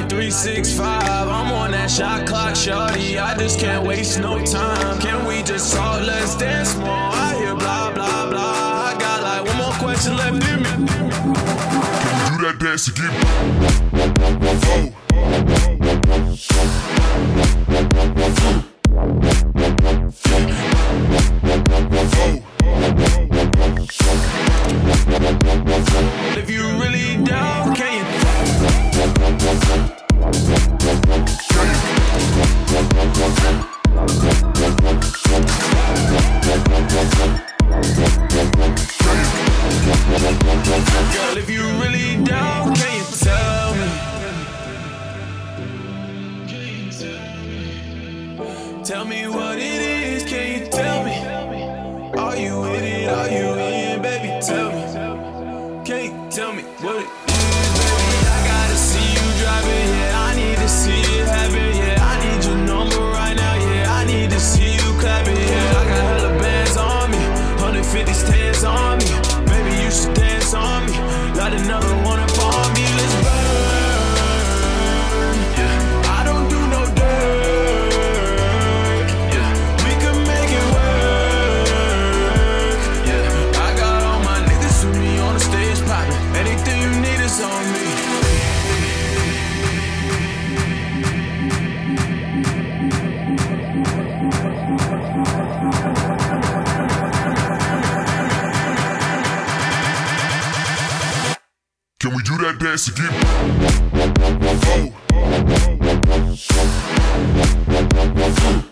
like 365. I'm on that shot clock, shorty. I just can't waste no time. Can we just talk? Let's dance more. I hear blah, blah, blah. I got like one more question left in me. Can do that dance again? Oh. Oh. Oh. we do that dance again? Oh. oh, oh. oh.